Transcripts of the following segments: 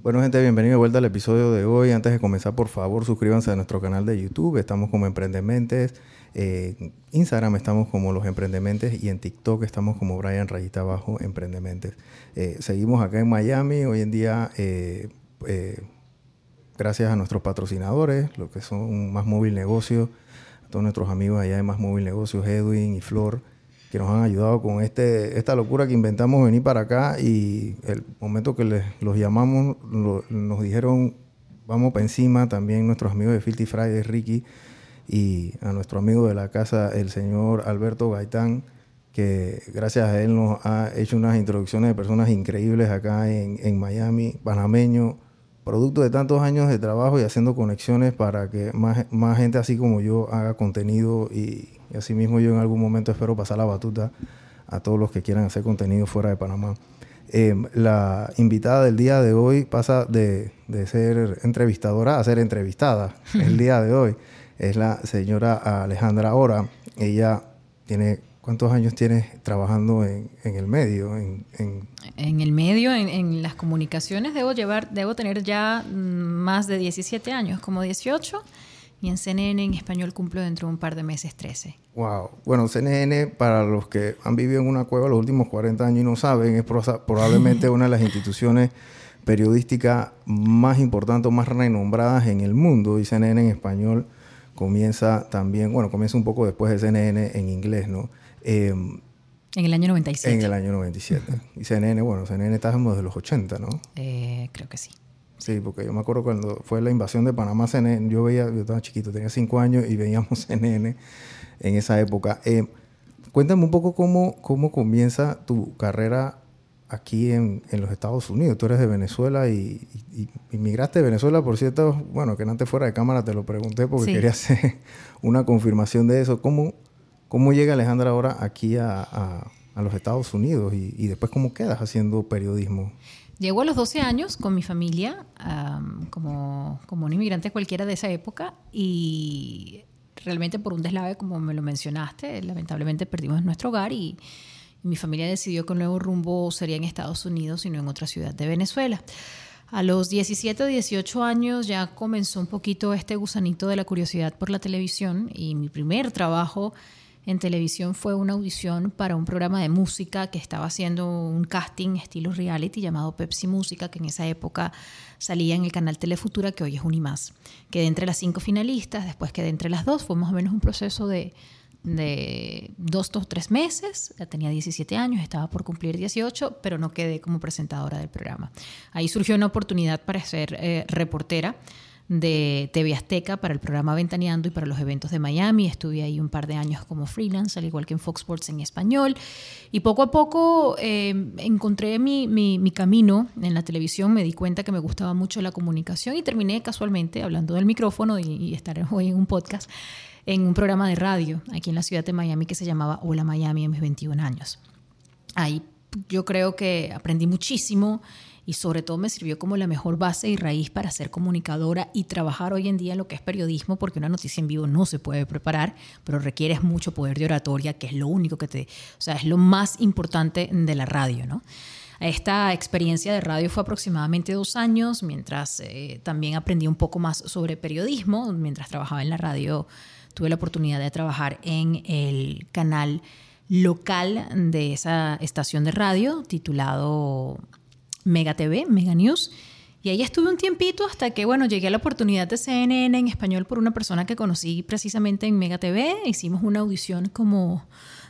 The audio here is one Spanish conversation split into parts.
Bueno, gente, bienvenido de vuelta al episodio de hoy. Antes de comenzar, por favor, suscríbanse a nuestro canal de YouTube. Estamos como Emprendementes. Eh, Instagram estamos como Los Emprendementes y en TikTok estamos como Brian Rayita Abajo Emprendementes. Eh, seguimos acá en Miami. Hoy en día, eh, gracias a nuestros patrocinadores, lo que son Más Móvil Negocios, a todos nuestros amigos allá de Más Móvil Negocios, Edwin y Flor que nos han ayudado con este, esta locura que inventamos venir para acá y el momento que les, los llamamos nos dijeron vamos para encima, también nuestros amigos de Filthy Friday, Ricky y a nuestro amigo de la casa, el señor Alberto Gaitán, que gracias a él nos ha hecho unas introducciones de personas increíbles acá en, en Miami, panameño, producto de tantos años de trabajo y haciendo conexiones para que más, más gente así como yo haga contenido y, y asimismo yo en algún momento espero pasar la batuta a todos los que quieran hacer contenido fuera de Panamá. Eh, la invitada del día de hoy pasa de, de, ser entrevistadora a ser entrevistada el día de hoy. Es la señora Alejandra Ora. Ella tiene ¿Cuántos años tienes trabajando en, en el medio? En, en... en el medio, en, las comunicaciones, debo, llevar, debo tener ya mm, más de 17 años, como 18. Y en CNN en español cumplo dentro de un par de meses 13. Wow. Bueno, CNN, para los que han vivido en una cueva los últimos 40 años y no saben, es probablemente una de las instituciones periodísticas más importantes, más renombradas en el mundo. Y CNN en español comienza también, bueno, comienza un poco después de CNN en inglés, ¿no? Em, en el año 97. En el año 97. Y CNN, bueno, CNN estábamos desde los 80, ¿no? Eh, creo que sí. Sí, porque yo me acuerdo cuando fue la invasión de Panamá, CNN, yo veía, yo estaba chiquito, tenía 5 años y veíamos CNN en esa época. Eh, cuéntame un poco cómo, cómo comienza tu carrera aquí en, en, los Estados Unidos. Tú eres de Venezuela y, y, inmigraste de Venezuela, por cierto, bueno, que antes fuera de cámara te lo pregunté porque quería hacer una confirmación de eso. ¿Cómo, ¿Cómo llega Alejandra ahora aquí a, a, los Estados Unidos y, y, después cómo quedas haciendo periodismo? Llego a los 12 años con mi familia, um, como, como un inmigrante cualquiera de esa época, y realmente por un deslave, como me lo mencionaste, lamentablemente perdimos nuestro hogar y, y mi familia decidió que el nuevo rumbo sería en Estados Unidos y no en otra ciudad de Venezuela. A los 17 o 18 años ya comenzó un poquito este gusanito de la curiosidad por la televisión y mi primer trabajo en televisión fue una audición para un programa de música que estaba haciendo un casting estilo reality llamado Pepsi Música, que en esa época salía en el canal Telefutura, que hoy es Unimás. Quedé entre las cinco finalistas, después quedé entre las dos, fue más o menos un proceso de, dos o tres meses, ya tenía 17 años, estaba por cumplir 18, pero no quedé como presentadora del programa. Ahí surgió una oportunidad para ser eh, reportera de TV Azteca para el programa Ventaneando y para los eventos de Miami. Estuve ahí un par de años como freelance, al igual que en Fox Sports en español. Y poco a poco eh, encontré mi, mi, mi, camino en la televisión, me di cuenta que me gustaba mucho la comunicación y terminé casualmente hablando del micrófono y, y estar hoy en un podcast, en un programa de radio aquí en la ciudad de Miami que se llamaba Hola Miami en mis 21 años. Ahí yo creo que aprendí muchísimo y sobre todo me sirvió como la mejor base y raíz para ser comunicadora y trabajar hoy en día en lo que es periodismo, porque una noticia en vivo no se puede preparar, pero requiere mucho poder de oratoria, que es lo único que te, o sea, es lo más importante de la radio, ¿no? Esta experiencia de radio fue aproximadamente dos años, mientras eh, también aprendí un poco más sobre periodismo, mientras trabajaba en la radio tuve la oportunidad de trabajar en el canal local de esa estación de radio titulado Mega TV, Mega News. Y ahí estuve un tiempito hasta que, bueno, llegué a la oportunidad de CNN en español por una persona que conocí precisamente en Mega TV. Hicimos una audición como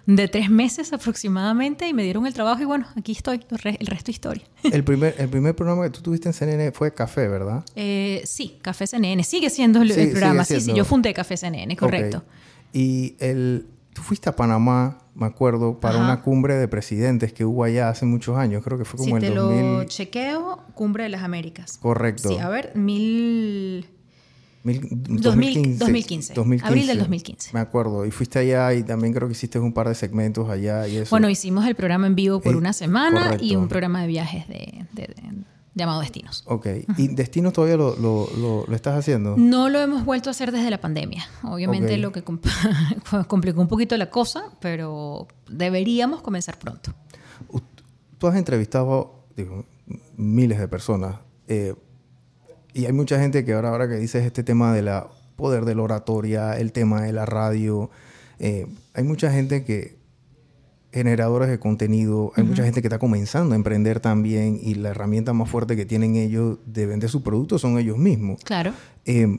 de tres meses aproximadamente y me dieron el trabajo y bueno, aquí estoy, el resto historia. El primer, el primer programa que tú tuviste en CNN fue Café, ¿verdad? Eh, sí, Café CNN. Sigue siendo el, sí, programa. Sí, sí, yo fundé Café CNN, correcto. Okay. Y el, tú fuiste a Panamá me acuerdo, para Ajá. una cumbre de presidentes que hubo allá hace muchos años. Creo que fue como si el te 2000. lo chequeo, Cumbre de las Américas. Correcto. Sí, a ver, mil... Mil, 2015, 2015, 2015, Abril del 2015. Me acuerdo. Y fuiste allá y también creo que hiciste un par de segmentos allá y eso. Bueno, hicimos el programa en vivo por eh, una semana correcto. y un programa de viajes de, de, de llamado Destinos. Ok. Uh -huh. ¿Y Destinos todavía lo, lo, lo, lo, estás haciendo? No lo hemos vuelto a hacer desde la pandemia. Obviamente okay. lo que compl complicó un poquito la cosa, pero deberíamos comenzar pronto. Tú has entrevistado digo, miles de personas. Eh, y hay mucha gente que ahora, ahora que dices este tema del poder de la oratoria, el tema de la radio, eh, hay mucha gente que generadores de contenido, hay mucha gente que está comenzando a emprender también y la herramienta más fuerte que tienen ellos de vender sus productos son ellos mismos. Claro. Eh,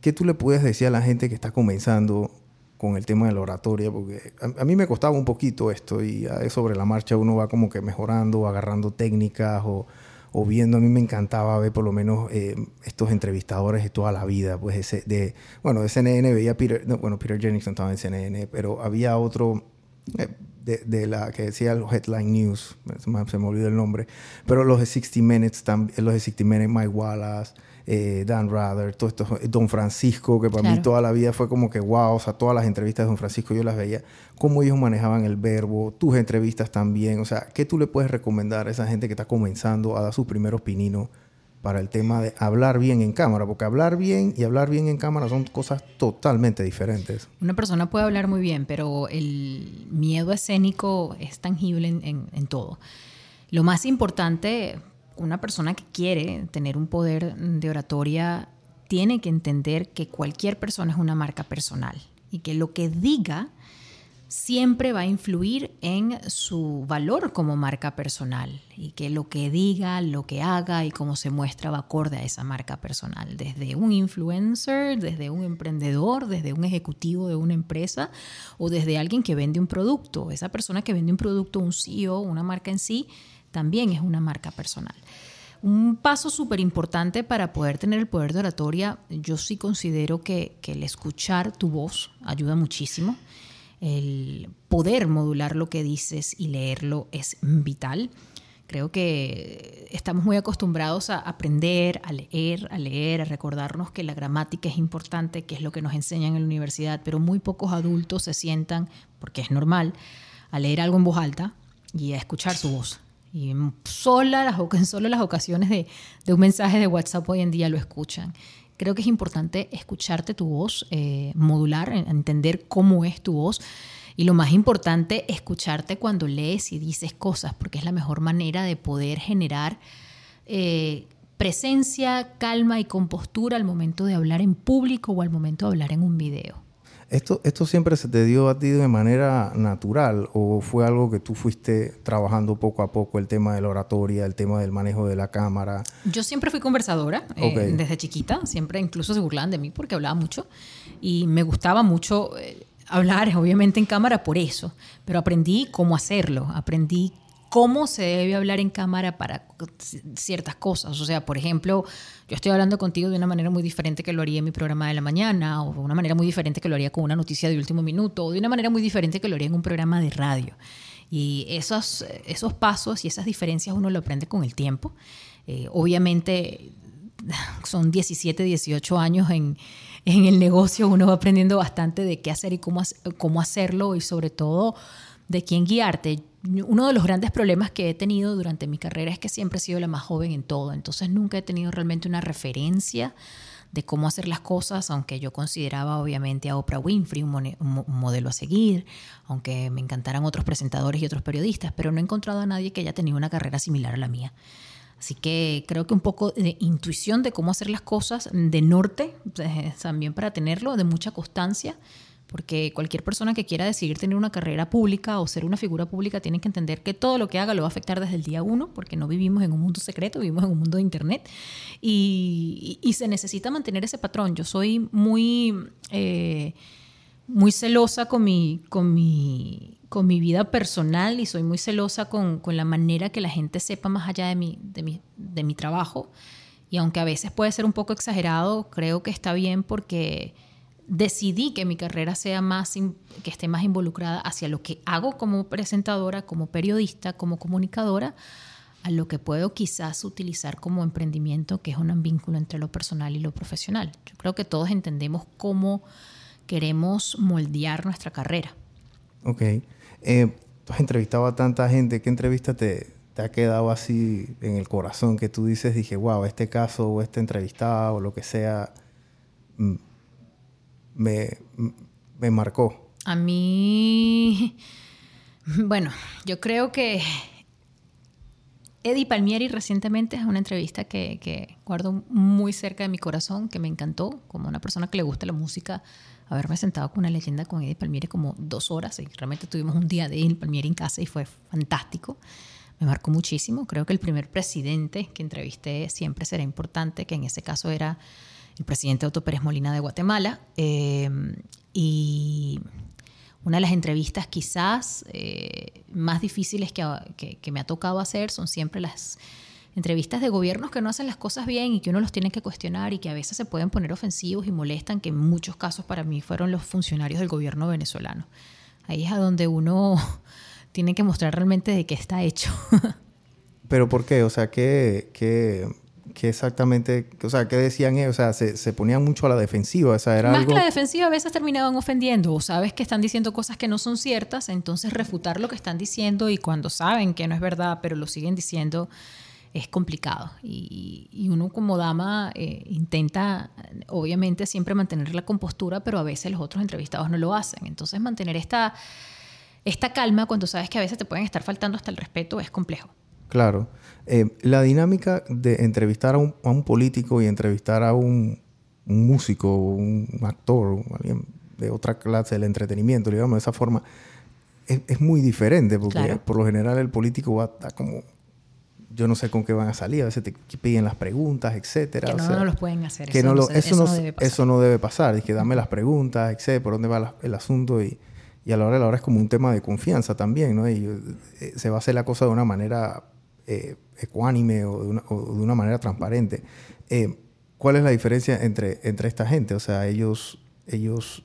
¿Qué tú le puedes decir a la gente que está comenzando con el tema de la oratoria? Porque a, mí me costaba un poquito esto y sobre la marcha uno va como que mejorando, agarrando técnicas o, o viendo. A mí me encantaba ver por lo menos eh, estos entrevistadores de toda la vida. Pues ese, de, bueno, de CNN veía Peter, bueno, Peter Jennings estaba en CNN, pero había otro eh, de, la que decía los Headline News, se me olvidó el nombre, pero los de 60 Minutes, también, los de 60 Minutes, Mike Wallace, eh, Dan Rather, todo esto, Don Francisco, que para mí toda la vida fue como que wow, o sea, todas las entrevistas de Don Francisco yo las veía, cómo ellos manejaban el verbo, tus entrevistas también, o sea, ¿qué tú le puedes recomendar a esa gente que está comenzando a dar sus primeros pininos para el tema de hablar bien en cámara, porque hablar bien y hablar bien en cámara son cosas totalmente diferentes. Una persona puede hablar muy bien, pero el miedo escénico es tangible en, todo. Lo más importante, una persona que quiere tener un poder de oratoria tiene que entender que cualquier persona es una marca personal y que lo que diga siempre va a influir en su valor como marca personal y que lo que diga, lo que haga y cómo se muestra va acorde a esa marca personal, desde un influencer, desde un emprendedor, desde un ejecutivo de una empresa o desde alguien que vende un producto. Esa persona que vende un producto, un CEO, una marca en sí, también es una marca personal. Un paso súper importante para poder tener el poder de oratoria, yo sí considero que, que el escuchar tu voz ayuda muchísimo el poder modular lo que dices y leerlo es vital. Creo que estamos muy acostumbrados a aprender, a leer, a leer, a recordarnos que la gramática es importante, que es lo que nos enseñan en la universidad, pero muy pocos adultos se sientan, porque es normal, a leer algo en voz alta y a escuchar su voz. Y en, sola las, en solo las ocasiones de, de un mensaje de WhatsApp hoy en día lo escuchan creo que es importante escucharte tu voz, eh, modular, entender cómo es tu voz. Y lo más importante, escucharte cuando lees y dices cosas, porque es la mejor manera de poder generar eh, presencia, calma y compostura al momento de hablar en público o al momento de hablar en un video. ¿Esto, ¿Esto siempre se te dio a ti de manera natural o fue algo que tú fuiste trabajando poco a poco, el tema de la oratoria, el tema del manejo de la cámara? Yo siempre fui conversadora eh, desde chiquita, siempre incluso se burlaban de mí porque hablaba mucho y me gustaba mucho eh, hablar, obviamente en cámara por eso, pero aprendí cómo hacerlo, aprendí cómo se debe hablar en cámara para ciertas cosas. O sea, por ejemplo, yo estoy hablando contigo de una manera muy diferente que lo haría en mi programa de la mañana, o de una manera muy diferente que lo haría con una noticia de último minuto, o de una manera muy diferente que lo haría en un programa de radio. Y esos, esos pasos y esas diferencias uno lo aprende con el tiempo. Eh, obviamente son 17, 18 años en, en, el negocio, uno va aprendiendo bastante de qué hacer y cómo, cómo hacerlo y sobre todo de quién guiarte uno de los grandes problemas que he tenido durante mi carrera es que siempre he sido la más joven en todo, entonces nunca he tenido realmente una referencia de cómo hacer las cosas, aunque yo consideraba obviamente a Oprah Winfrey un, modelo a seguir, aunque me encantaran otros presentadores y otros periodistas, pero no he encontrado a nadie que haya tenido una carrera similar a la mía. Así que creo que un poco de intuición de cómo hacer las cosas, de norte, también para tenerlo, de mucha constancia porque cualquier persona que quiera decidir tener una carrera pública o ser una figura pública tiene que entender que todo lo que haga lo va a afectar desde el día uno, porque no vivimos en un mundo secreto, vivimos en un mundo de Internet. Y, se necesita mantener ese patrón. Yo soy muy, eh, muy celosa con mi, con, mi, con mi vida personal y soy muy celosa con, con la manera que la gente sepa más allá de mi, de mi, de mi trabajo. Y aunque a veces puede ser un poco exagerado, creo que está bien porque decidí que mi carrera sea más, que esté más involucrada hacia lo que hago como presentadora, como periodista, como comunicadora, a lo que puedo quizás utilizar como emprendimiento, que es un vínculo entre lo personal y lo profesional. Yo creo que todos entendemos cómo queremos moldear nuestra carrera. Ok. Eh, tú has entrevistado a tanta gente. ¿Qué entrevista te, te ha quedado así en el corazón que tú dices, dije, wow, este caso o este entrevistado o lo que sea, mm, me, me marcó? A mí, bueno, yo creo que Eddie Palmieri recientemente es una entrevista que, que, guardo muy cerca de mi corazón, que me encantó, como una persona que le gusta la música, haberme sentado con una leyenda con Eddie Palmieri como dos horas y realmente tuvimos un día de Eddie Palmieri en casa y fue fantástico. Me marcó muchísimo. Creo que el primer presidente que entrevisté siempre será importante, que en ese caso era el presidente Otto Pérez Molina de Guatemala. Eh, y una de las entrevistas quizás eh, más difíciles que, que, me ha tocado hacer son siempre las entrevistas de gobiernos que no hacen las cosas bien y que uno los tiene que cuestionar y que a veces se pueden poner ofensivos y molestan, que en muchos casos para mí fueron los funcionarios del gobierno venezolano. Ahí es a donde uno tiene que mostrar realmente de qué está hecho. ¿Pero por qué? O sea, ¿qué, qué, ¿Qué exactamente, o sea, qué decían ellos? O sea, se, se ponían mucho a la defensiva, o sea, era Más que la defensiva, a veces terminaban ofendiendo, o sabes que están diciendo cosas que no son ciertas, entonces refutar lo que están diciendo y cuando saben que no es verdad, pero lo siguen diciendo, es complicado. Y, y uno como dama eh, intenta, obviamente, siempre mantener la compostura, pero a veces los otros entrevistados no lo hacen. Entonces, mantener esta, esta calma cuando sabes que a veces te pueden estar faltando hasta el respeto es complejo. Claro. Eh, la dinámica de entrevistar a un, a un, político y entrevistar a un, un músico, un actor, alguien de otra clase del entretenimiento, digamos de esa forma, es, es muy diferente porque claro. por lo general el político va a estar como yo no sé con qué van a salir, a veces te piden las preguntas, etcétera. Que no, o sea, no los pueden hacer. Que eso, no lo, eso, eso no, no debe pasar. eso no debe pasar. Es que dame las preguntas, etcétera, por dónde va la, el asunto y, y, a la hora de la hora es como un tema de confianza también, ¿no? Y eh, se va a hacer la cosa de una manera eh, ecuánime o de, una, o de, una, manera transparente. Eh, ¿Cuál es la diferencia entre, entre esta gente? O sea, ellos, ellos,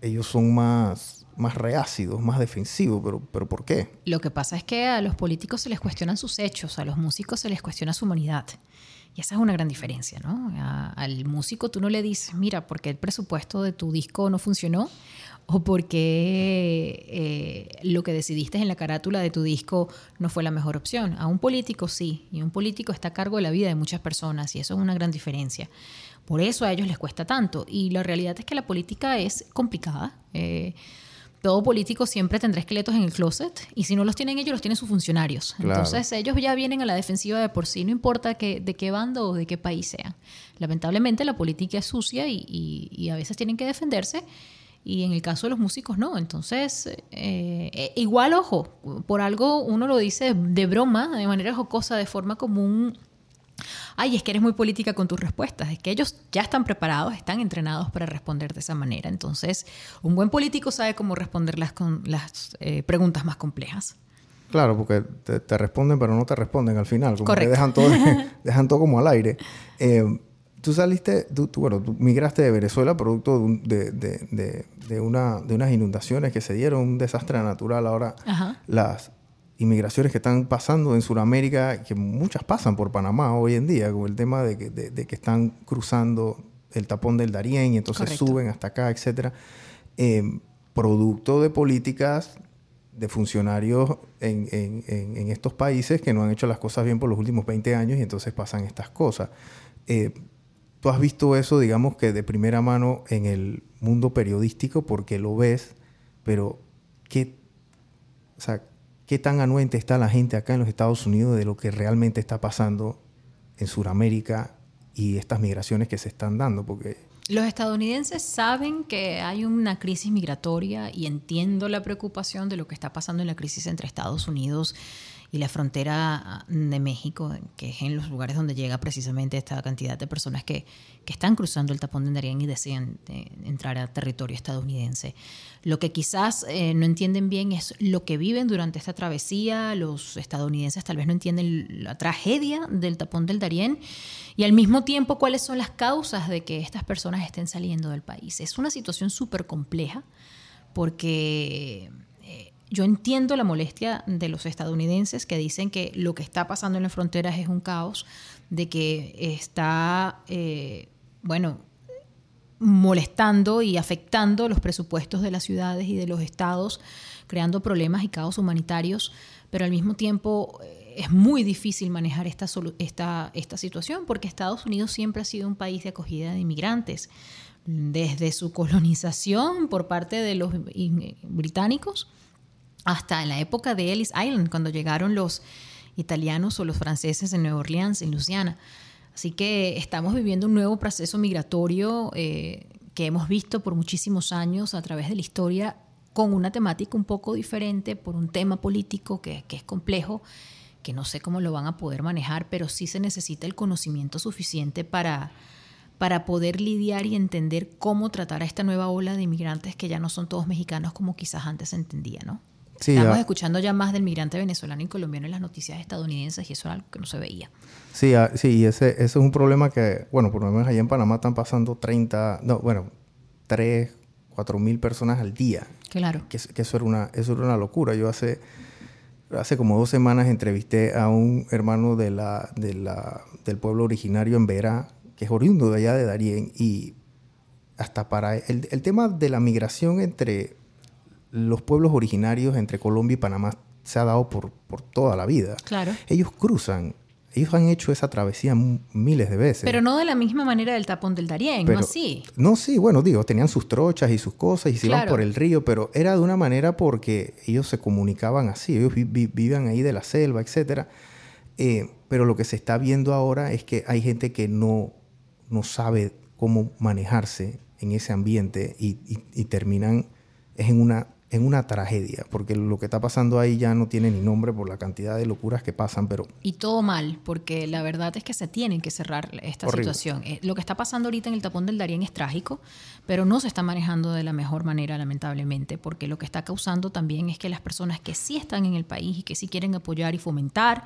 ellos son más, más reácidos, más defensivos, pero, pero ¿por qué? Lo que pasa es que a los políticos se les cuestionan sus hechos, a los músicos se les cuestiona su humanidad. Y esa es una gran diferencia, ¿no? A, al músico tú no le dices, mira, porque el presupuesto de tu disco no funcionó o porque eh, lo que decidiste en la carátula de tu disco no fue la mejor opción. A un político sí, y un político está a cargo de la vida de muchas personas y eso es una gran diferencia. Por eso a ellos les cuesta tanto. Y la realidad es que la política es complicada. Eh, todo político siempre tendrá esqueletos en el closet y si no los tienen ellos, los tienen sus funcionarios. Claro. Entonces ellos ya vienen a la defensiva de por sí, no importa que, de qué bando o de qué país sean. Lamentablemente la política es sucia y, y, y a veces tienen que defenderse y en el caso de los músicos no. Entonces, eh, igual, ojo, por algo uno lo dice de broma, de manera jocosa, de forma como un... Ay, es que eres muy política con tus respuestas. Es que ellos ya están preparados, están entrenados para responder de esa manera. Entonces, un buen político sabe cómo responder las, con, las eh, preguntas más complejas. Claro, porque te, te, responden, pero no te responden al final. Como Correcto. que dejan todo, dejan todo como al aire. Eh, tú saliste, tú, tú, bueno, tú migraste de Venezuela producto de, de, de, de, una, de unas inundaciones que se dieron, un desastre natural. Ahora Ajá. las inmigraciones que están pasando en Sudamérica, que muchas pasan por Panamá hoy en día, con el tema de que, de, que están cruzando el tapón del Darién y entonces Correcto. suben hasta acá, etcétera. Eh, producto de políticas de funcionarios en, en, en, en, estos países que no han hecho las cosas bien por los últimos 20 años y entonces pasan estas cosas. Eh, tú has visto eso, digamos que de primera mano en el mundo periodístico porque lo ves, pero ¿qué, o sea, ¿qué tan anuente está la gente acá en los Estados Unidos de lo que realmente está pasando en Sudamérica y estas migraciones que se están dando? Porque los estadounidenses saben que hay una crisis migratoria y entiendo la preocupación de lo que está pasando en la crisis entre Estados Unidos y la frontera de México, que es en los lugares donde llega precisamente esta cantidad de personas que, que están cruzando el tapón de Darién y desean eh, entrar a territorio estadounidense. Lo que quizás eh, no entienden bien es lo que viven durante esta travesía. Los estadounidenses tal vez no entienden la tragedia del tapón del Darién y al mismo tiempo cuáles son las causas de que estas personas estén saliendo del país. Es una situación súper compleja porque yo entiendo la molestia de los estadounidenses que dicen que lo que está pasando en las fronteras es un caos, de que está, eh, bueno, molestando y afectando los presupuestos de las ciudades y de los estados, creando problemas y caos humanitarios, pero al mismo tiempo eh, es muy difícil manejar esta, esta, esta situación porque Estados Unidos siempre ha sido un país de acogida de inmigrantes. Desde su colonización por parte de los británicos, hasta en la época de Ellis Island, cuando llegaron los italianos o los franceses en Nueva Orleans, en Luisiana. Así que estamos viviendo un nuevo proceso migratorio eh, que hemos visto por muchísimos años a través de la historia con una temática un poco diferente, por un tema político que, que es complejo, que no sé cómo lo van a poder manejar, pero sí se necesita el conocimiento suficiente para, para poder lidiar y entender cómo tratar a esta nueva ola de inmigrantes que ya no son todos mexicanos como quizás antes se entendía, ¿no? Estamos escuchando ya más del migrante venezolano y colombiano en las noticias estadounidenses y eso era algo que no se veía. Sí, ah, sí, ese, ese es un problema que, bueno, por lo menos allá en Panamá están pasando 30, no, bueno, 3, 4 mil personas al día. Claro. Que, eso, era una, eso era una locura. Yo hace, hace como dos semanas entrevisté a un hermano de la, de la, del pueblo originario en Verá, que es oriundo de allá de Darién, y hasta para el, el tema de la migración entre los pueblos originarios entre Colombia y Panamá se ha dado por, por toda la vida. Claro. Ellos cruzan, ellos han hecho esa travesía miles de veces. Pero no de la misma manera del tapón del Darién, no así. No, sí, bueno, digo, tenían sus trochas y sus cosas y se iban por el río, pero era de una manera porque ellos se comunicaban así, ellos vivían ahí de la selva, etc. Eh, pero lo que se está viendo ahora es que hay gente que no, no sabe cómo manejarse en ese ambiente y, y terminan es en una en una tragedia, porque lo que está pasando ahí ya no tiene ni nombre por la cantidad de locuras que pasan, pero... Y todo mal, porque la verdad es que se tienen que cerrar esta situación. Eh, lo que está pasando ahorita en el tapón del Darién es trágico, pero no se está manejando de la mejor manera, lamentablemente, porque lo que está causando también es que las personas que sí están en el país y que sí quieren apoyar y fomentar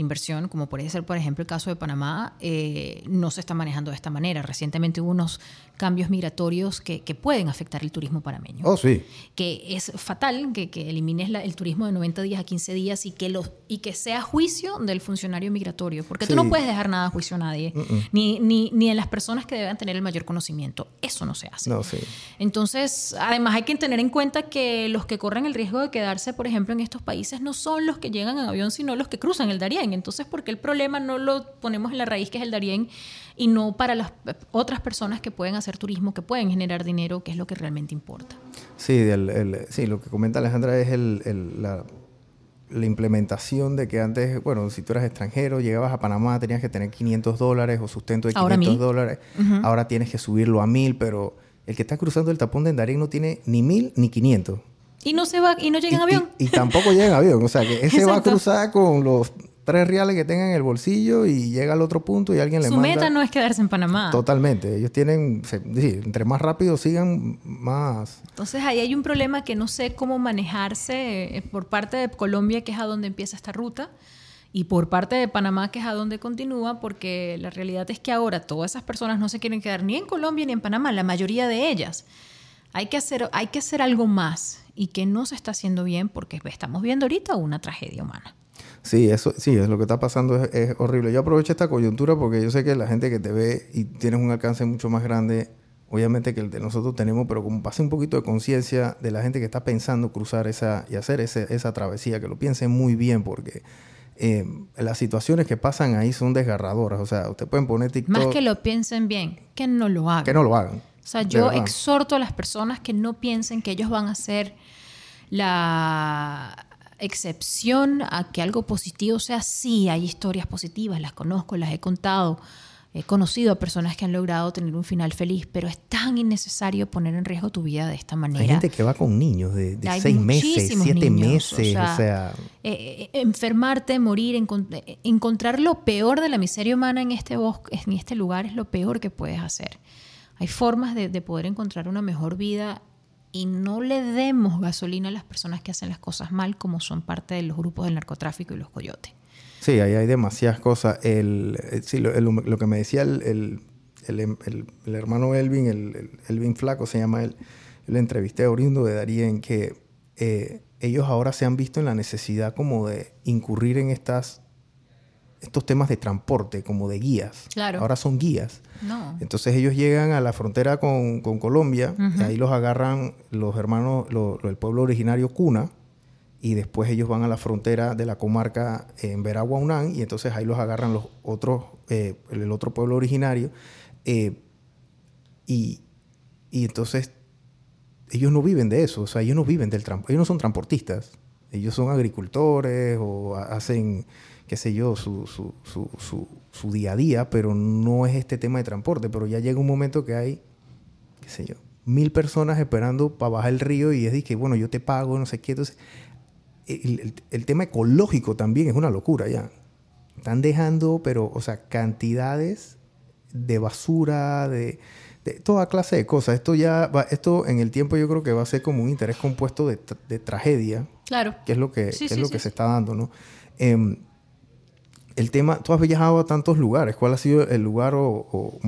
inversión, como puede ser, por ejemplo, el caso de Panamá, eh, no se está manejando de esta manera. Recientemente hubo unos cambios migratorios que, pueden afectar el turismo panameño. Oh, sí. Que es fatal que, elimines el turismo de 90 días a 15 días y que, los, y que sea juicio del funcionario migratorio, porque tú no puedes dejar nada a juicio a nadie, Ni, ni, ni en las personas que deben tener el mayor conocimiento. Eso no se hace. No, sí. Entonces, además hay que tener en cuenta que los que corren el riesgo de quedarse, por ejemplo, en estos países no son los que llegan en avión, sino los que cruzan el Darién. Entonces, ¿por qué el problema no lo ponemos en la raíz que es el Darién y no para las otras personas que pueden hacer turismo, que pueden generar dinero, que es lo que realmente importa? Sí, sí lo que comenta Alejandra es la, implementación de que antes, bueno, si tú eras extranjero, llegabas a Panamá, tenías que tener 500 dólares o sustento de 500 dólares. Ahora tienes que subirlo a 1000, pero el que está cruzando el tapón de Darién no tiene ni 1000 ni 500. Y no se va y no llega en avión. Y, tampoco llega en avión. O sea, que ese va a cruzar con los tres reales que tengan en el bolsillo y llega al otro punto y alguien le manda. Su meta no es quedarse en Panamá. Totalmente. Ellos tienen, entre más rápido sigan, más. Entonces ahí hay un problema que no sé cómo manejarse eh, por parte de Colombia, que es a donde empieza esta ruta, y por parte de Panamá, que es a donde continúa, porque la realidad es que ahora todas esas personas no se quieren quedar ni en Colombia ni en Panamá, la mayoría de ellas. Hay que hacer, hay que hacer algo más y que no se está haciendo bien porque estamos viendo ahorita una tragedia humana. Sí, eso, sí, es lo que está pasando es, horrible. Yo aprovecho esta coyuntura porque yo sé que la gente que te ve y tienes un alcance mucho más grande, obviamente que el de nosotros tenemos, pero como pase un poquito de conciencia de la gente que está pensando cruzar esa y hacer esa travesía, que lo piensen muy bien porque eh, las situaciones que pasan ahí son desgarradoras. O sea, usted pueden poner TikTok. Más que lo piensen bien, que no lo hagan. Que no lo hagan. O sea, yo exhorto a las personas que no piensen que ellos van a ser la excepción a que algo positivo sea, sí, hay historias positivas, las conozco, las he contado, he conocido a personas que han logrado tener un final feliz, pero es tan innecesario poner en riesgo tu vida de esta manera. Hay gente que va con niños de, seis meses, siete meses, o sea... Eh, eh, enfermarte, morir, encontrar lo peor de la miseria humana en este bosque, en este lugar es lo peor que puedes hacer. Hay formas de, de poder encontrar una mejor vida y no le demos gasolina a las personas que hacen las cosas mal, como son parte de los grupos del narcotráfico y los coyotes. Sí, ahí hay demasiadas cosas. El, eh, sí, lo, que me decía el, hermano Elvin, el, Elvin Flaco se llama él, le entrevisté a oriundo de Darien, que eh, ellos ahora se han visto en la necesidad como de incurrir en estas estos temas de transporte, como de guías. Claro. Ahora son guías. No. Entonces ellos llegan a la frontera con, Colombia, y ahí los agarran los hermanos, el pueblo originario Cuna, y después ellos van a la frontera de la comarca en Veraguaunán, y entonces ahí los agarran los otros, eh, el otro pueblo originario, eh, y, y entonces ellos no viven de eso, o sea, ellos no viven del transporte, ellos no son transportistas, ellos son agricultores o hacen qué sé yo, su, su, su, su, día a día, pero no es este tema de transporte. Pero ya llega un momento que hay, qué sé yo, mil personas esperando para bajar el río y es que, bueno, yo te pago, no sé qué. Entonces, el, tema ecológico también es una locura ya. Están dejando, pero, o sea, cantidades de basura, de, de toda clase de cosas. Esto ya, va, esto en el tiempo yo creo que va a ser como un interés compuesto de tragedia, Claro. que es lo que, Sí, que es lo sí, que se está dando, ¿no? Em, el tema, tú has viajado a tantos lugares. ¿Cuál ha sido el lugar o, o,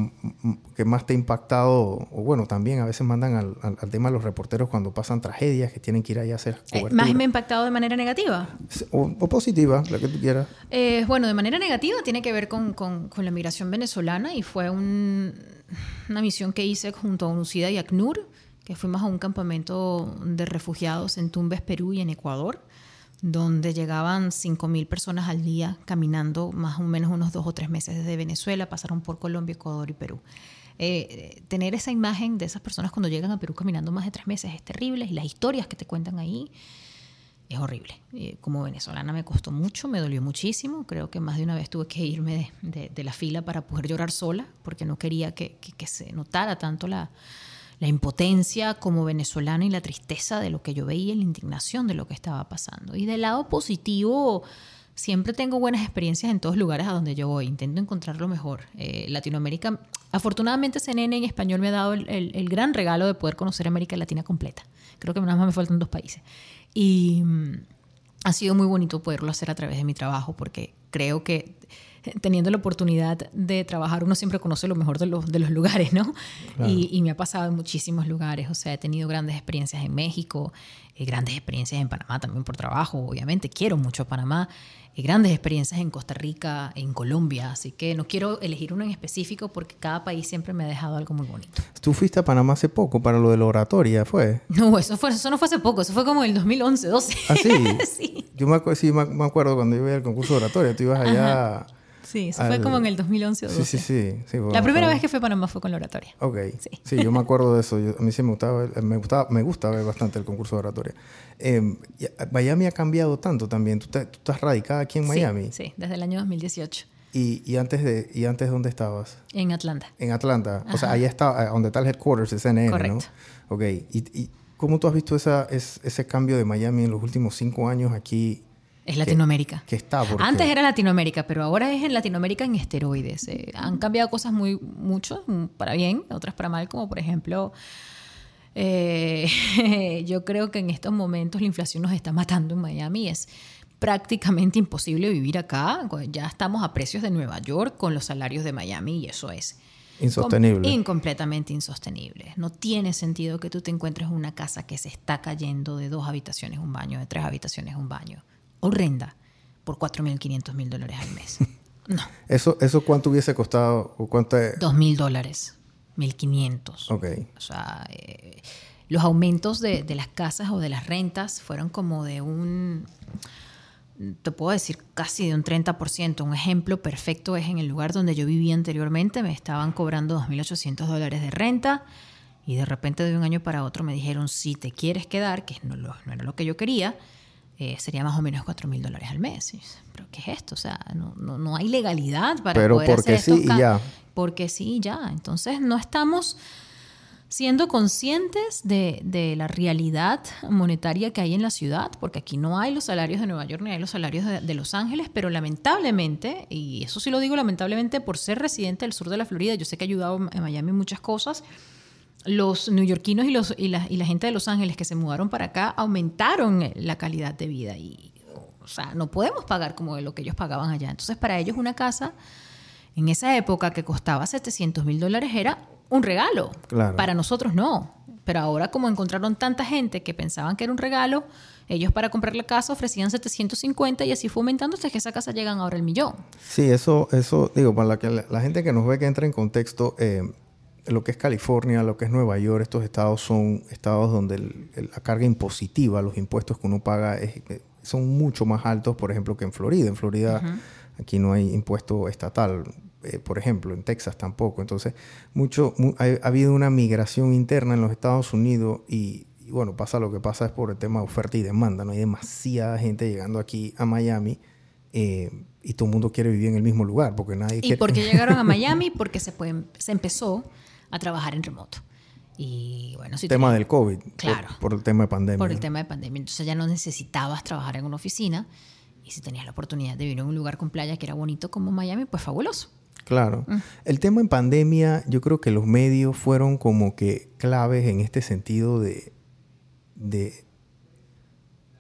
que más te ha impactado? O bueno, también a veces mandan al, al- al tema de los reporteros cuando pasan tragedias que tienen que ir allá a hacer Eh, cobertura. más me ha impactado de manera negativa. o, o positiva, la que tú quieras. Eh, bueno, de manera negativa tiene que ver con, con- con la migración venezolana y fue un- una misión que hice junto a UNUCIDA y ACNUR, fuimos a un campamento de refugiados en Tumbes, Perú y en Ecuador, donde llegaban 5.000 personas al día caminando más o menos unos dos o tres meses desde Venezuela, pasaron por Colombia, Ecuador y Perú. Eh, tener esa imagen de esas personas cuando llegan a Perú caminando más de tres meses es terrible y las historias que te cuentan ahí es horrible. Eh, como venezolana me costó mucho, me dolió muchísimo. Creo que más de una vez tuve que irme de, la fila para poder llorar sola, porque no quería que, que- que se notara tanto la, la impotencia como venezolana y la tristeza de lo que yo veía la indignación de lo que estaba pasando. Y del lado positivo, siempre tengo buenas experiencias en todos lugares a donde yo voy. Intento encontrar lo mejor. Eh, Latinoamérica, afortunadamente CNN en español me ha dado el, el- el gran regalo de poder conocer América Latina completa. Creo que nada más me faltan dos países. Y mm, ha sido muy bonito poderlo hacer a través de mi trabajo porque creo que teniendo la oportunidad de trabajar uno siempre conoce lo mejor de los, de los lugares, ¿no? Claro. Y, y me ha pasado en muchísimos lugares, o sea, he tenido grandes experiencias en México, eh, grandes experiencias en Panamá también por trabajo, obviamente quiero mucho Panamá, eh, grandes experiencias en Costa Rica, en Colombia, así que no quiero elegir uno en específico porque cada país siempre me ha dejado algo muy bonito. Tú fuiste a Panamá hace poco para lo de la oratoria, ¿fue? No, eso, fue, eso no fue hace poco, eso fue como el 2011, 12. ¿Ah, sí? sí. Yo me, sí, me, acuerdo cuando yo iba al concurso de oratoria, tú ibas allá... Sí, eso fue Al- como en el 2011 o 12. Sí, sí, sí. sí La bueno, primera fue- vez que fui a Panamá fue con la oratoria. Ok. Sí. Sí. yo me acuerdo de eso. Yo- a mí sí me gustaba, me gustaba, me gusta ver bastante el concurso de oratoria. Eh, Miami ha cambiado tanto también. Tú, te- tú estás radicada aquí en Sí, Miami. Sí, desde el año 2018, Y, y antes de, y antes dónde estabas? en Atlanta. En Atlanta. O sea, Ajá. ahí está, eh, donde está el headquarters de CNN, Correcto. ¿no? Ok. ¿Y, y cómo tú has visto esa, es- ese cambio de Miami en los últimos cinco años aquí? Es Latinoamérica. que está? Porque- Antes era Latinoamérica, pero ahora es en Latinoamérica en esteroides. Eh, han cambiado cosas muy mucho, mm, para bien, otras para mal, como por ejemplo, eh, yo creo que en estos momentos la inflación nos está matando en Miami. Es prácticamente imposible vivir acá. Ya estamos a precios de Nueva York con los salarios de Miami y eso es Insostenible. Com- Incompletamente insostenible. No tiene sentido que tú te encuentres en una casa que se está cayendo de dos habitaciones, un baño, de tres habitaciones, un baño. Horrenda. Por 4.500 mil dólares al mes. No. ¿Eso, ¿Eso cuánto hubiese costado? ¿O cuánto es? 2.000 dólares. 1.500. Ok. O sea, eh, los aumentos de, de las casas o de las rentas fueron como de un, te puedo decir, casi de un 30%. Un ejemplo perfecto es en el lugar donde yo vivía anteriormente, me estaban cobrando 2.800 dólares de renta y de repente de un año para otro me dijeron, si te quieres quedar, que no, lo- no era lo que yo quería, eh, sería más o menos 4.000 dólares al mes. ¿Pero qué es esto? O sea, no, no, no hay legalidad para Pero poder porque hacer sí y ya. Porque sí y ya. Entonces no estamos siendo conscientes de, de la realidad monetaria que hay en la ciudad, porque aquí no hay los salarios de Nueva York ni hay los salarios de, de Los Ángeles, pero lamentablemente, y eso sí lo digo lamentablemente por ser residente del sur de la Florida, yo sé que he ayudado en Miami en muchas cosas, los neoyorquinos y, los, y, la, y la gente de Los Ángeles que se mudaron para acá aumentaron la calidad de vida y, o sea, no podemos pagar como lo que ellos pagaban allá. Entonces, para ellos una casa en esa época que costaba 700 mil dólares era un regalo. Claro. Para nosotros no. Pero ahora como encontraron tanta gente que pensaban que era un regalo, ellos para comprar la casa ofrecían 750 y así fue aumentando hasta que esa casa llegan ahora el millón. Sí, eso, eso, digo, para la, que, la, la gente que nos ve que entra en contexto, eh, lo que es California, lo que es Nueva York, estos estados son estados donde el- el- la carga impositiva, los impuestos que uno paga es- eh, son mucho más altos, por ejemplo, que en Florida. En Florida aquí no hay impuesto estatal, eh, por ejemplo, en Texas tampoco. Entonces, mucho, mu- ha, ha habido una migración interna en los Estados Unidos y, y, bueno, pasa lo que pasa es por el tema de oferta y demanda. No hay demasiada gente llegando aquí a Miami. Eh, y todo el mundo quiere vivir en el mismo lugar, porque nadie ¿Y quiere... por qué llegaron a Miami? Porque se, pueden- se empezó a trabajar en remoto. Y bueno, si tema del COVID, por- Claro. por, el tema de pandemia. por el tema de pandemia. Entonces ya no necesitabas trabajar en una oficina. Y si tenías la oportunidad de vivir en un lugar con playa que era bonito como Miami, pues fabuloso. Claro. Mm. El tema en pandemia, yo creo que los medios fueron como que claves en este sentido de, de,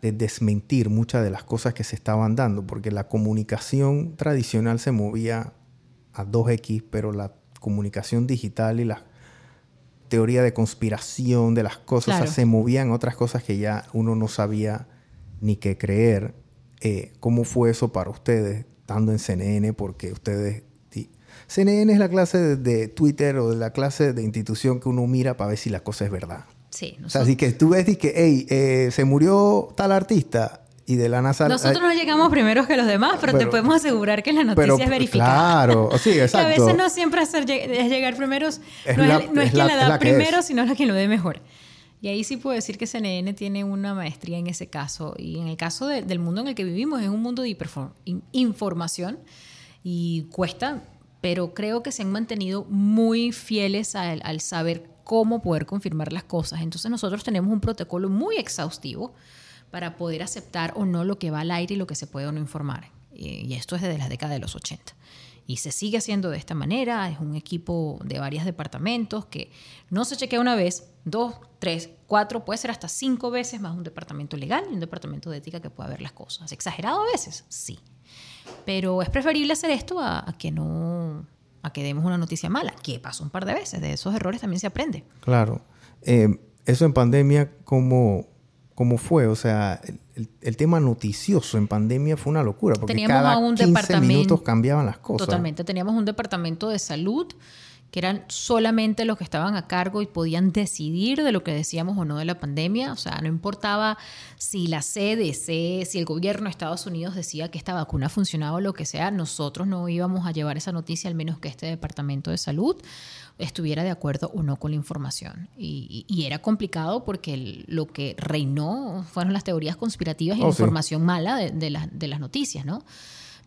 de desmentir muchas de las cosas que se estaban dando, porque la comunicación tradicional se movía a 2X, pero la comunicación digital y la teoría de conspiración de las cosas o sea, Claro. se movían otras cosas que ya uno no sabía ni qué creer. Eh, ¿Cómo fue eso para ustedes estando en CNN? Porque ustedes... CNN es la clase de, de Twitter o de la clase de institución que uno mira para ver si la cosa es verdad. Sí, O sea, nosotros, así que tú ves y que, hey, eh, se murió tal artista y de la NASA... nosotros no llegamos primeros que los demás, pero, te Pero- podemos asegurar que la noticia pero, es verificada. Claro, sí, Que a exacto. veces no siempre hacer es llegar primeros, Es no, la- es, no es es quien la- la da la primero, es. sino la quien lo dé mejor. Y ahí sí puedo decir que CNN tiene una maestría en ese caso. Y en el caso de- del mundo en el que vivimos, es un mundo de información y cuesta, pero creo que se han mantenido muy fieles al, al saber cómo poder confirmar las cosas. Entonces nosotros tenemos un protocolo muy exhaustivo para poder aceptar o no lo que va al aire y lo que se puede o no informar. Y esto es desde la década de los 80. Y se sigue haciendo de esta manera. Es un equipo de varios departamentos que no se chequea una vez, dos, tres, cuatro, puede ser hasta cinco veces más un departamento legal y un departamento de ética que pueda ver las cosas. ¿Exagerado a veces? Sí. Pero es preferible hacer esto a, a que no a que demos una noticia mala, que pasó un par de veces. De esos errores también se aprende. Claro. Eh, eso en pandemia, ¿cómo, cómo fue? O sea, el, tema noticioso en pandemia fue una locura, porque Teníamos cada a un 15 departamento- minutos cambiaban las cosas. Totalmente. Teníamos un departamento de salud que eran solamente los que estaban a cargo y podían decidir de lo que decíamos o no de la pandemia. O sea, no importaba si la CDC, si el gobierno de Estados Unidos decía que esta vacuna funcionaba o lo que sea, nosotros no íbamos a llevar esa noticia, al menos que este departamento de salud estuviera de acuerdo o no con la información. Y, y- y era complicado porque el- lo que reinó fueron las teorías conspirativas y Oh, la sí. información mala de, de las noticias, ¿no?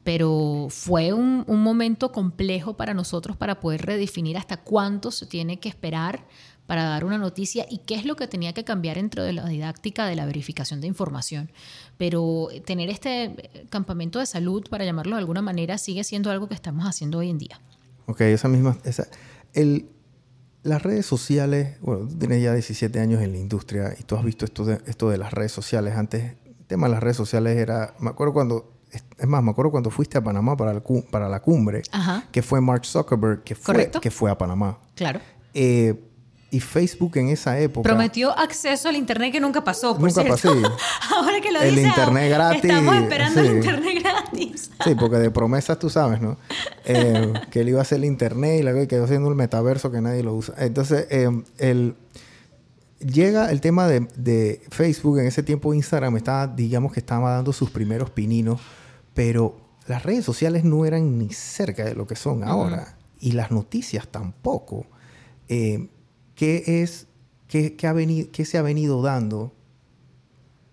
Pero fue un, un momento complejo para nosotros para poder redefinir hasta cuánto se tiene que esperar para dar una noticia y qué es lo que tenía que cambiar dentro de la didáctica de la verificación de información. Pero tener este campamento de salud, para llamarlo de alguna manera, sigue siendo algo que estamos haciendo hoy en día. Ok, esa misma... El, las redes sociales, bueno, tienes ya 17 años en la industria y tú has visto esto de, esto de las redes sociales. Antes, el tema de las redes sociales era... Me acuerdo cuando... Es más, me acuerdo cuando fuiste a Panamá para, el para la cumbre, Ajá. que fue Mark Zuckerberg, que fue, Correcto. que fue a Panamá. Claro. Eh, y Facebook en esa época... Prometió acceso al internet que nunca pasó, por Nunca cierto. pasó. Ahora que lo El dice, internet gratis, Estamos esperando sí. el internet gratis. Sí, porque de promesas tú sabes, ¿no? Eh, que él iba a hacer el internet y luego quedó haciendo el metaverso que nadie lo usa. Entonces, eh, el, llega el tema de, de Facebook. En ese tiempo Instagram estaba, digamos que estaba dando sus primeros pininos, pero las redes sociales no eran ni cerca de lo que son ahora. Y las noticias tampoco. Eh, ¿Qué es, qué, qué ha venido, qué se ha venido dando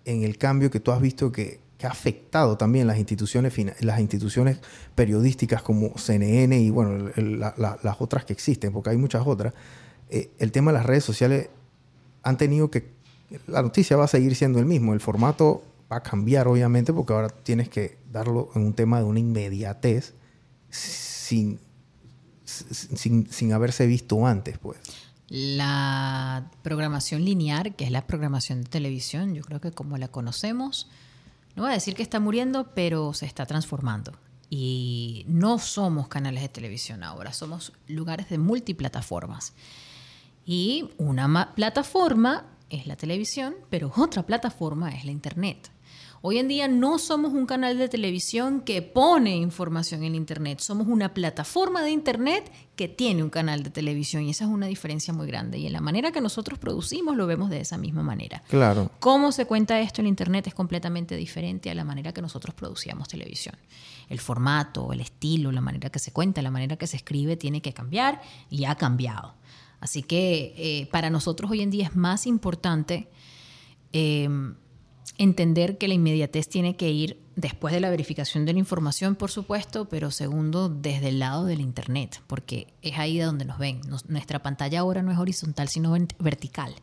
en el cambio que tú has visto que, que ha afectado también las instituciones, las instituciones periodísticas como CNN y bueno, la- la- las otras que existen, porque hay muchas otras, eh, el tema de las redes sociales han tenido que, la noticia va a seguir siendo el mismo, el formato va a cambiar obviamente porque ahora tienes que darlo en un tema de una inmediatez sin, sin, sin haberse visto antes, pues. La programación lineal, que es la programación de televisión, yo creo que como la conocemos, no voy a decir que está muriendo, pero se está transformando. Y no somos canales de televisión ahora, somos lugares de multiplataformas. Y una ma- plataforma es la televisión, pero otra plataforma es la Internet. Hoy en día no somos un canal de televisión que pone información en Internet, somos una plataforma de Internet que tiene un canal de televisión y esa es una diferencia muy grande. Y en la manera que nosotros producimos lo vemos de esa misma manera. Claro. Cómo se cuenta esto en Internet es completamente diferente a la manera que nosotros producíamos televisión. El formato, el estilo, la manera que se cuenta, la manera que se escribe tiene que cambiar y ha cambiado. Así que eh, para nosotros hoy en día es más importante eh, entender que la inmediatez tiene que ir después de la verificación de la información, por supuesto, pero segundo, desde el lado del Internet, porque es ahí de donde nos ven. nuestra pantalla ahora no es horizontal, sino vertical.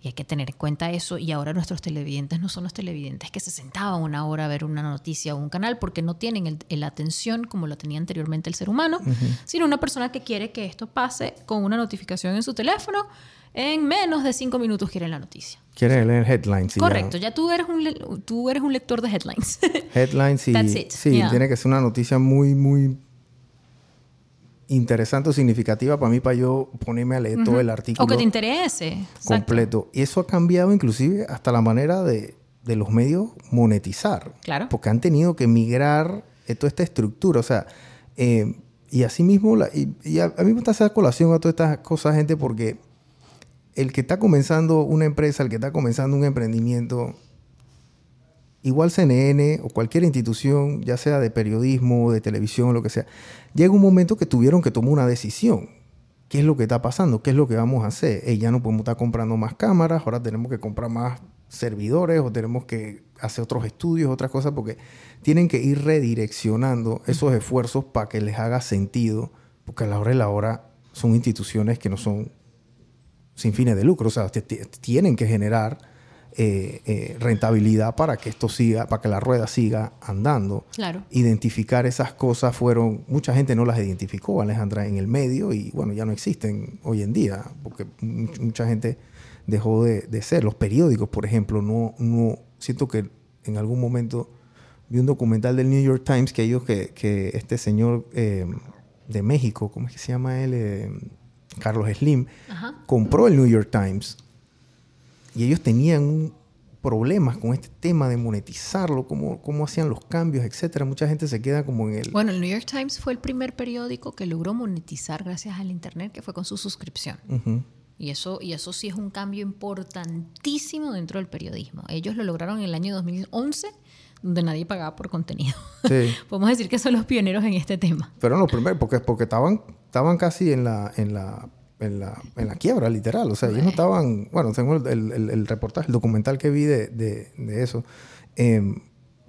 Y hay que tener en cuenta eso. Y ahora nuestros televidentes no son los televidentes que se sentaban una hora a ver una noticia o un canal porque no tienen la atención como lo tenía anteriormente el ser humano, sino una persona que quiere que esto pase con una notificación en su teléfono en menos de cinco minutos quieren la noticia. Quieren leer headlines. Correcto, ya, tú, eres un, tú eres un lector de headlines. Headlines y sí, tiene que ser una noticia muy, muy interesante o significativa para mí para yo ponerme a leer todo el artículo. O que te interese. Completo. Y eso ha cambiado inclusive hasta la manera de, de los medios monetizar. Claro. Porque han tenido que migrar toda esta estructura. O sea, eh, y así mismo, la, y, a, mí me gusta hacer colación a todas estas cosas, gente, porque el que está comenzando una empresa, el que está comenzando un emprendimiento, igual CNN o cualquier institución, ya sea de periodismo, de televisión, lo que sea, llega un momento que tuvieron que tomar una decisión. ¿Qué es lo que está pasando? ¿Qué es lo que vamos a hacer? ya no podemos estar comprando más cámaras, ahora tenemos que comprar más servidores o tenemos que hacer otros estudios, otras cosas, porque tienen que ir redireccionando esos esfuerzos para que les haga sentido, porque a la hora de la hora son instituciones que no son sin fines de lucro. O sea, tienen que generar eh, eh, rentabilidad para que esto siga, para que la rueda siga andando. Claro. Identificar esas cosas fueron, mucha gente no las identificó, Alejandra, en el medio y bueno, ya no existen hoy en día, porque mucha gente dejó de, ser. Los periódicos, por ejemplo, no, no, siento que en algún momento vi un documental del New York Times que ellos, que, que este señor eh, de México, ¿cómo es que se llama él? Carlos Slim, compró el New York Times y ellos tenían problemas con este tema de monetizarlo, cómo, cómo hacían los cambios, etcétera. Mucha gente se queda como en el... Bueno, el New York Times fue el primer periódico que logró monetizar gracias al Internet, que fue con su suscripción. Y eso, y eso sí es un cambio importantísimo dentro del periodismo. Ellos lo lograron en el año 2011 donde nadie pagaba por contenido. Sí. Podemos decir que son los pioneros en este tema. Pero los primeros, porque, porque estaban, estaban casi en la, en la, en la, en la quiebra, literal. O sea, ellos no estaban. Bueno, tengo el, el, el, reportaje, el documental que vi de, de, de eso. Eh,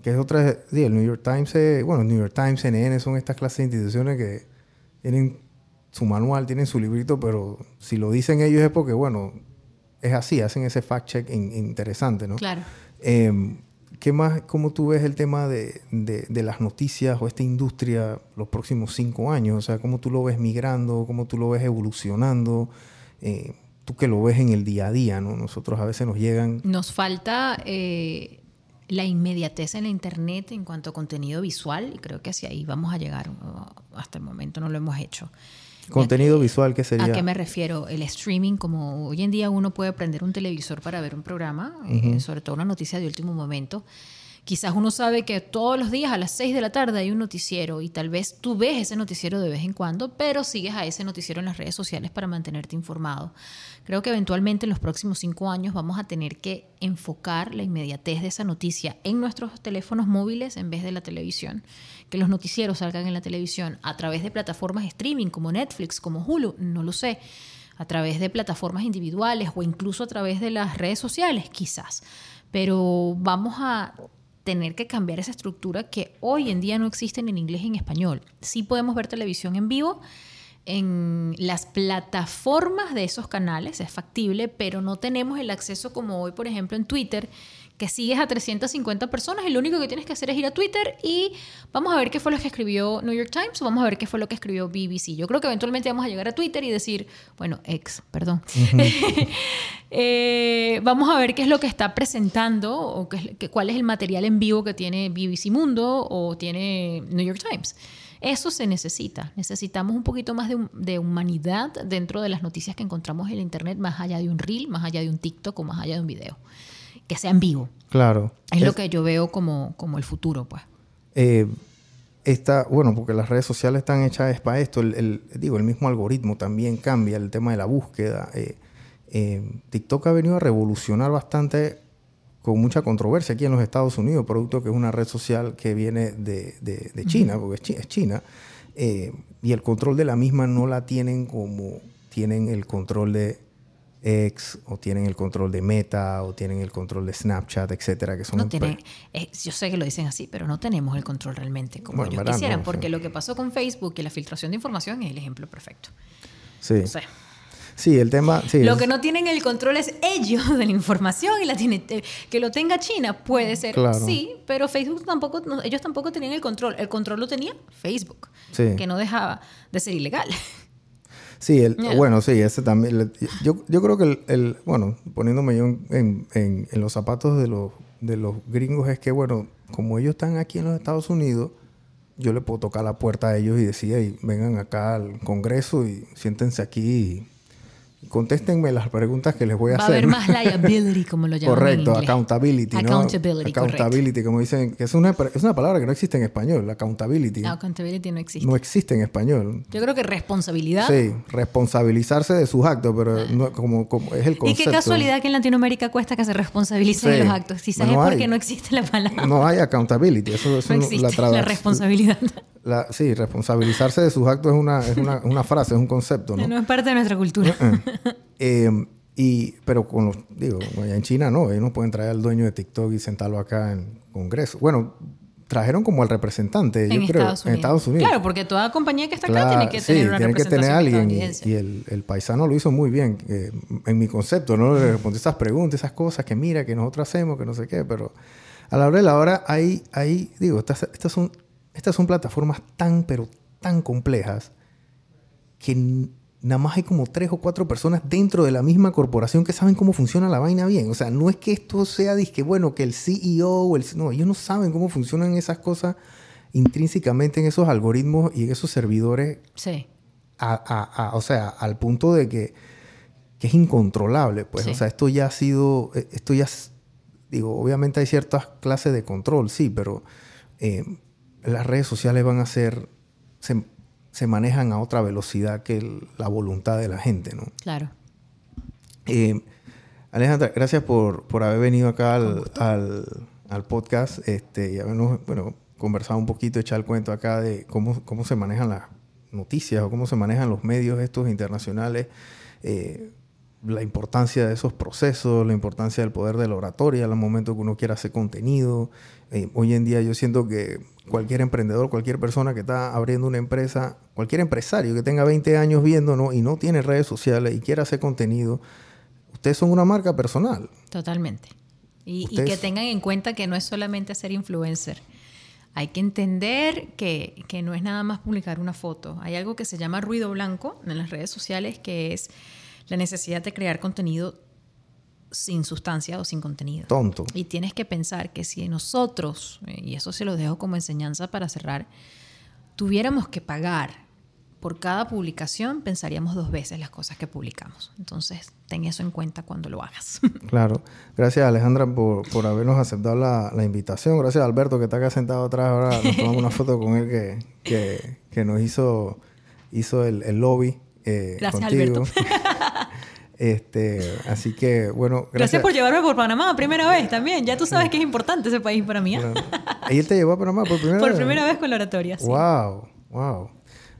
que es otra. Sí, el New York Times, eh, bueno, el New York Times, CNN son estas clases de instituciones que tienen su manual, tienen su librito, pero si lo dicen ellos es porque, bueno, es así, hacen ese fact-check interesante, ¿no? Claro. Eh, ¿Qué más, cómo tú ves el tema de, las noticias o esta industria los próximos cinco años? O sea, ¿cómo tú lo ves migrando? ¿Cómo tú lo ves evolucionando? Eh, tú que lo ves en el día a día, ¿no? Nosotros a veces nos llegan... Nos falta eh, la inmediatez en la Internet en cuanto a contenido visual y creo que hacia ahí vamos a llegar. Hasta el momento no lo hemos hecho. Contenido visual, ¿qué sería? ¿A qué me refiero? El streaming, como hoy en día uno puede prender un televisor para ver un programa, eh, sobre todo una noticia de último momento. Quizás uno sabe que todos los días a las 6 de la tarde hay un noticiero y tal vez tú ves ese noticiero de vez en cuando, pero sigues a ese noticiero en las redes sociales para mantenerte informado. Creo que eventualmente en los próximos cinco años vamos a tener que enfocar la inmediatez de esa noticia en nuestros teléfonos móviles en vez de la televisión. Que los noticieros salgan en la televisión a través de plataformas de streaming como Netflix, como Hulu, no lo sé a través de plataformas individuales o incluso a través de las redes sociales, quizás. Pero vamos a tener que cambiar esa estructura que hoy en día no existe en inglés y en español. Sí podemos ver televisión en vivo en las plataformas de esos canales, es factible, pero no tenemos el acceso como hoy, por ejemplo, en Twitter, que sigues a 350 personas y lo único que tienes que hacer es ir a Twitter y vamos a ver qué fue lo que escribió New York Times o vamos a ver qué fue lo que escribió BBC. Yo creo que eventualmente vamos a llegar a Twitter y decir, bueno, ex, perdón, eh, vamos a ver qué es lo que está presentando o qué, cuál es el material en vivo que tiene BBC Mundo o tiene New York Times. Eso se necesita. Necesitamos un poquito más de, de, humanidad dentro de las noticias que encontramos en Internet, más allá de un reel, más allá de un TikTok o más allá de un video que sea en vivo. Claro. Es, lo que yo veo como, como el futuro, pues. Eh, bueno, porque las redes sociales están hechas para esto. El, digo, el mismo algoritmo también cambia el tema de la búsqueda. Eh, eh, TikTok ha venido a revolucionar bastante con mucha controversia aquí en los Estados Unidos, producto que es una red social que viene de, de, China, porque es China, y el control de la misma no la tienen como tienen el control de X, o tienen el control de Meta, o tienen el control de Snapchat, etcétera, que son no tienen, eh, yo sé que lo dicen así, pero no tenemos el control realmente como Bueno, ellos verdad, quisieran, no, porque sí. lo que pasó con Facebook y la filtración de información es el ejemplo perfecto. Sí. O sea, sí, el tema... Sí, lo es- que no tienen el control es ellos de la información y la tiene, eh, que lo tenga China puede ser Claro. sí, pero Facebook tampoco, no, ellos tampoco tenían el control. El control lo tenía Facebook, Sí. que no dejaba de ser ilegal. Sí, el, Yeah. bueno, sí, ese también. Yo, yo creo que el, el- bueno, poniéndome yo en, en- en los zapatos de los, de los gringos, es que, bueno, como ellos están aquí en los Estados Unidos, yo le puedo tocar la puerta a ellos y decir, "Ey, vengan acá al Congreso y siéntense aquí y contéstenme las preguntas que les voy a Va a hacer. haber más liability, como lo llaman Correcto, accountability, ¿no? Accountability, correcto. Como dicen, que es una, es una palabra que no existe en español, accountability. Accountability no existe. No existe en español. Yo creo que responsabilidad. Sí, responsabilizarse de sus actos, pero no- como, como es el Y concepto. qué casualidad que en Latinoamérica cuesta que se responsabilicen Sí. de los actos. Quizás No es hay. porque no existe la palabra. No hay accountability, eso, eso No existe la responsabilidad. la- sí, responsabilizarse de sus actos es una, es una, una frase, es un concepto, ¿no? No es parte de nuestra cultura. Eh, y, pero con los, digo, allá en China no, ellos no pueden traer al dueño de TikTok y sentarlo acá en Congreso. Bueno, trajeron como al representante, yo en, creo, Estados en Unidos. Estados Unidos. Claro, porque toda compañía que está acá Claro, tiene que sí, tener una tiene que representación tener alguien y, y el, el paisano lo hizo muy bien eh, en mi concepto, ¿no? Le respondí esas preguntas, esas cosas que mira, que nosotros hacemos, que no sé qué, pero a la hora de la hora hay, hay digo, estas, estas, son, estas son plataformas tan, pero tan complejas que nada más hay como tres o cuatro personas dentro de la misma corporación que saben cómo funciona la vaina bien. O sea, no es que esto sea, disque, bueno, que el CEO o el... No, ellos no saben cómo funcionan esas cosas intrínsecamente en esos algoritmos y en esos servidores Sí. a- a- a- o sea, al punto de que, que es incontrolable, pues. Sí. O sea, esto ya ha sido, eh, esto ya, digo, obviamente hay ciertas clases de control, sí, pero eh, las redes sociales van a ser, se, se manejan a otra velocidad que el- la voluntad de la gente, ¿no? Claro. Eh, Alejandra, gracias por, por haber venido acá al, al, al podcast este, y habernos bueno, conversado un poquito, echar el cuento acá de cómo, cómo se manejan las noticias o cómo se manejan los medios estos internacionales, eh, la importancia de esos procesos, la importancia del poder de la oratoria al momento que uno quiera hacer contenido. Eh, hoy en día yo siento que cualquier emprendedor, cualquier persona que está abriendo una empresa, cualquier empresario que tenga 20 años viendo ¿no? y no tiene redes sociales y quiera hacer contenido, ustedes son una marca personal. Totalmente. Y, que tengan en cuenta que no es solamente ser influencer. Hay que entender que, que no es nada más publicar una foto. Hay algo que se llama ruido blanco en las redes sociales, que es la necesidad de crear contenido sin sustancia o sin contenido. Tonto. Y tienes que pensar que si nosotros, eh, y eso se lo dejo como enseñanza para cerrar, tuviéramos que pagar por cada publicación, pensaríamos dos veces las cosas que publicamos. Entonces, ten eso en cuenta cuando lo hagas. Claro. Gracias Alejandra por, por habernos aceptado la, la invitación. Gracias Alberto que está acá sentado atrás. Ahora nos tomamos una foto con él que, que, que nos hizo, hizo el, el lobby. eh, Gracias, contigo. Alberto. este, así que, bueno, Gracias. gracias. por llevarme por Panamá, primera vez también. Ya tú sabes que es importante ese país para mí. ¿eh? Bueno, ¿Y él te llevó a Panamá por primera Por vez? primera vez con la oratoria. sí. Wow, wow.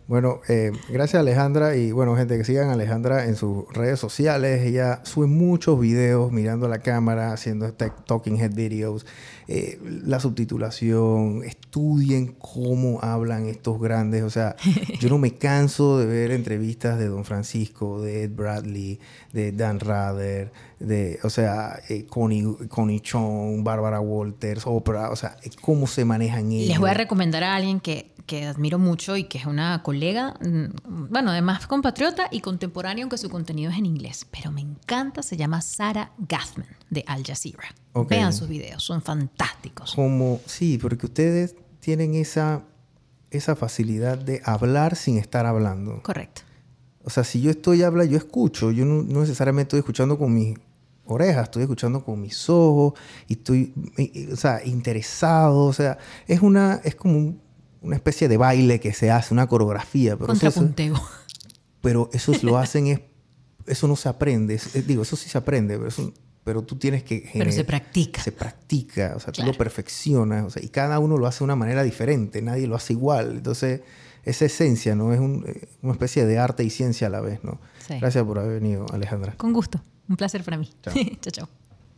Bueno, eh, gracias Alejandra y bueno, gente que sigan a Alejandra en sus redes sociales. Ella sube muchos videos mirando la cámara, haciendo tech- talking head videos, eh, la subtitulación, estudien cómo hablan estos grandes. O sea, yo no me canso de ver entrevistas de Don Francisco, de Ed Bradley, de Dan Rather, de, o sea, eh, Connie, Connie Chong, Bárbara Walters, Oprah, o sea, eh, cómo se manejan ellos. Les voy a recomendar a alguien que, que admiro mucho y que es una colega, mm, bueno, además compatriota y contemporánea, aunque su contenido es en inglés. Pero me encanta, se llama Sarah Gathman de Al Jazeera. Vean sus videos, son fantásticos. Como, sí, porque ustedes tienen esa, esa facilidad de hablar sin estar hablando. Correcto. O sea, si yo estoy hablando, yo escucho, yo no, no necesariamente estoy escuchando con mis orejas, estoy escuchando con mis ojos y estoy, o sea, interesado, o sea, es una, es como un- una especie de baile que se hace, una coreografía, pero eso, eso- Contrapunteo. pero eso lo hacen es, eso no se aprende, es- digo, eso sí se aprende, pero, eso- pero tú tienes que... Pero se practica. Se practica, o sea, tú lo perfeccionas, o sea, y cada uno lo hace de una manera diferente, nadie lo hace igual, entonces esa esencia, ¿no? Es un- eh, una especie de arte y ciencia a la vez, ¿no? Sí. Gracias por haber venido, Alejandra. Con gusto. Un placer para mí. Chao. chao, chao.